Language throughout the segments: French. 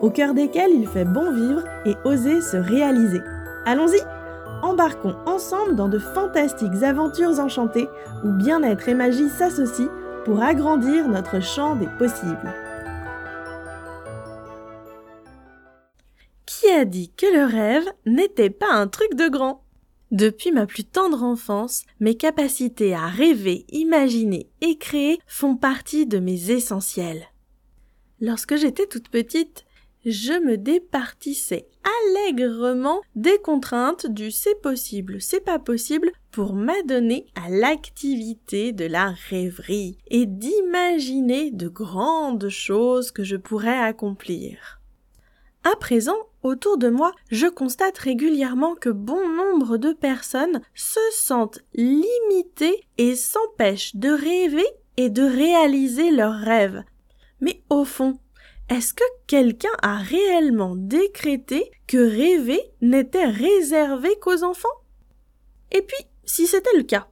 au cœur desquels il fait bon vivre et oser se réaliser. Allons-y Embarquons ensemble dans de fantastiques aventures enchantées où bien-être et magie s'associent pour agrandir notre champ des possibles. Qui a dit que le rêve n'était pas un truc de grand? Depuis ma plus tendre enfance, mes capacités à rêver, imaginer et créer font partie de mes essentiels. Lorsque j'étais toute petite, je me départissais allègrement des contraintes du c'est possible, c'est pas possible pour m'adonner à l'activité de la rêverie et d'imaginer de grandes choses que je pourrais accomplir. À présent, autour de moi, je constate régulièrement que bon nombre de personnes se sentent limitées et s'empêchent de rêver et de réaliser leurs rêves. Mais au fond, est-ce que quelqu'un a réellement décrété que rêver n'était réservé qu'aux enfants? Et puis, si c'était le cas,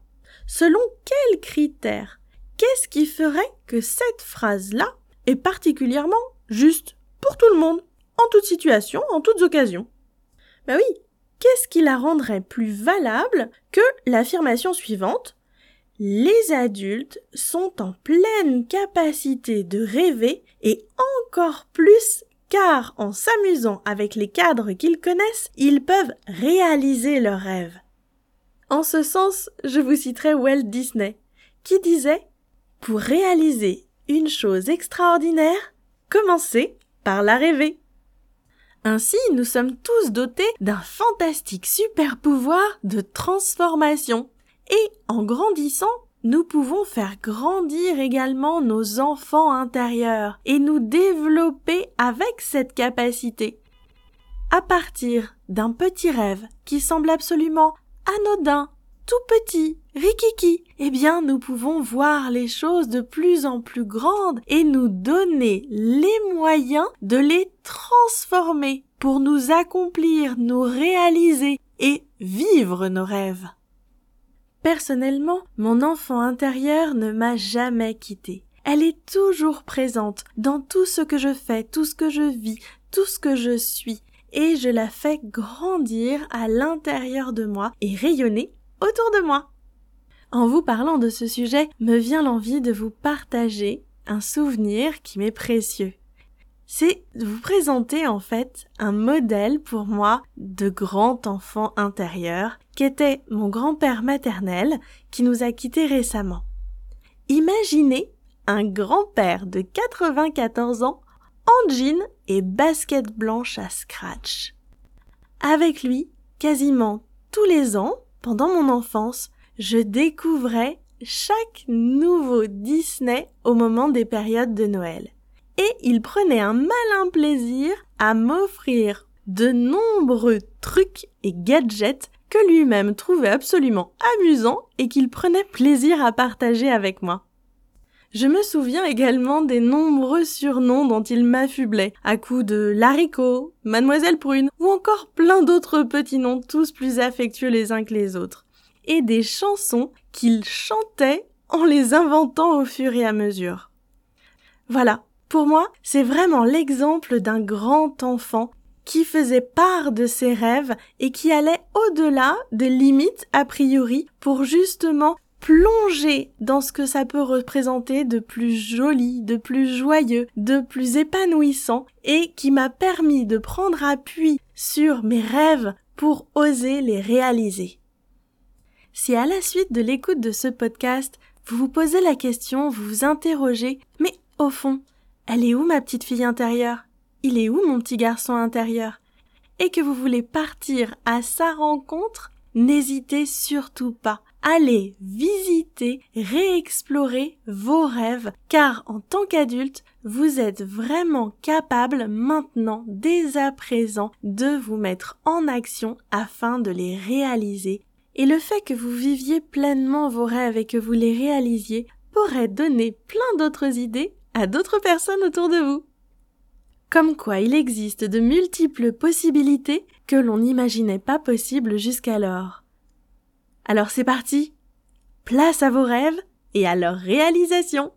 selon quels critères Qu'est-ce qui ferait que cette phrase-là est particulièrement juste pour tout le monde, en toute situation, en toutes occasions? Ben oui, qu'est-ce qui la rendrait plus valable que l'affirmation suivante les adultes sont en pleine capacité de rêver et encore plus car en s'amusant avec les cadres qu'ils connaissent, ils peuvent réaliser leurs rêves. En ce sens, je vous citerai Walt Disney, qui disait Pour réaliser une chose extraordinaire, commencez par la rêver. Ainsi, nous sommes tous dotés d'un fantastique super pouvoir de transformation et en grandissant, nous pouvons faire grandir également nos enfants intérieurs et nous développer avec cette capacité. À partir d'un petit rêve qui semble absolument anodin, tout petit, rikiki, eh bien nous pouvons voir les choses de plus en plus grandes et nous donner les moyens de les transformer pour nous accomplir, nous réaliser et vivre nos rêves. Personnellement, mon enfant intérieur ne m'a jamais quitté. Elle est toujours présente dans tout ce que je fais, tout ce que je vis, tout ce que je suis, et je la fais grandir à l'intérieur de moi et rayonner autour de moi. En vous parlant de ce sujet, me vient l'envie de vous partager un souvenir qui m'est précieux c'est de vous présenter en fait un modèle pour moi de grand enfant intérieur qui était mon grand-père maternel qui nous a quittés récemment. Imaginez un grand-père de 94 ans en jean et basket blanche à scratch. Avec lui, quasiment tous les ans, pendant mon enfance, je découvrais chaque nouveau Disney au moment des périodes de Noël et il prenait un malin plaisir à m'offrir de nombreux trucs et gadgets que lui-même trouvait absolument amusants et qu'il prenait plaisir à partager avec moi. Je me souviens également des nombreux surnoms dont il m'affublait, à coups de Laricot, Mademoiselle Prune, ou encore plein d'autres petits noms tous plus affectueux les uns que les autres, et des chansons qu'il chantait en les inventant au fur et à mesure. Voilà, pour moi, c'est vraiment l'exemple d'un grand enfant qui faisait part de ses rêves et qui allait au-delà des limites a priori pour justement plonger dans ce que ça peut représenter de plus joli, de plus joyeux, de plus épanouissant et qui m'a permis de prendre appui sur mes rêves pour oser les réaliser. Si à la suite de l'écoute de ce podcast, vous vous posez la question, vous vous interrogez, mais au fond, elle est où ma petite fille intérieure? Il est où mon petit garçon intérieur? Et que vous voulez partir à sa rencontre N'hésitez surtout pas. Allez visiter, réexplorer vos rêves, car en tant qu'adulte, vous êtes vraiment capable maintenant, dès à présent, de vous mettre en action afin de les réaliser. Et le fait que vous viviez pleinement vos rêves et que vous les réalisiez pourrait donner plein d'autres idées à d'autres personnes autour de vous. Comme quoi il existe de multiples possibilités que l'on n'imaginait pas possibles jusqu'alors. Alors c'est parti Place à vos rêves et à leur réalisation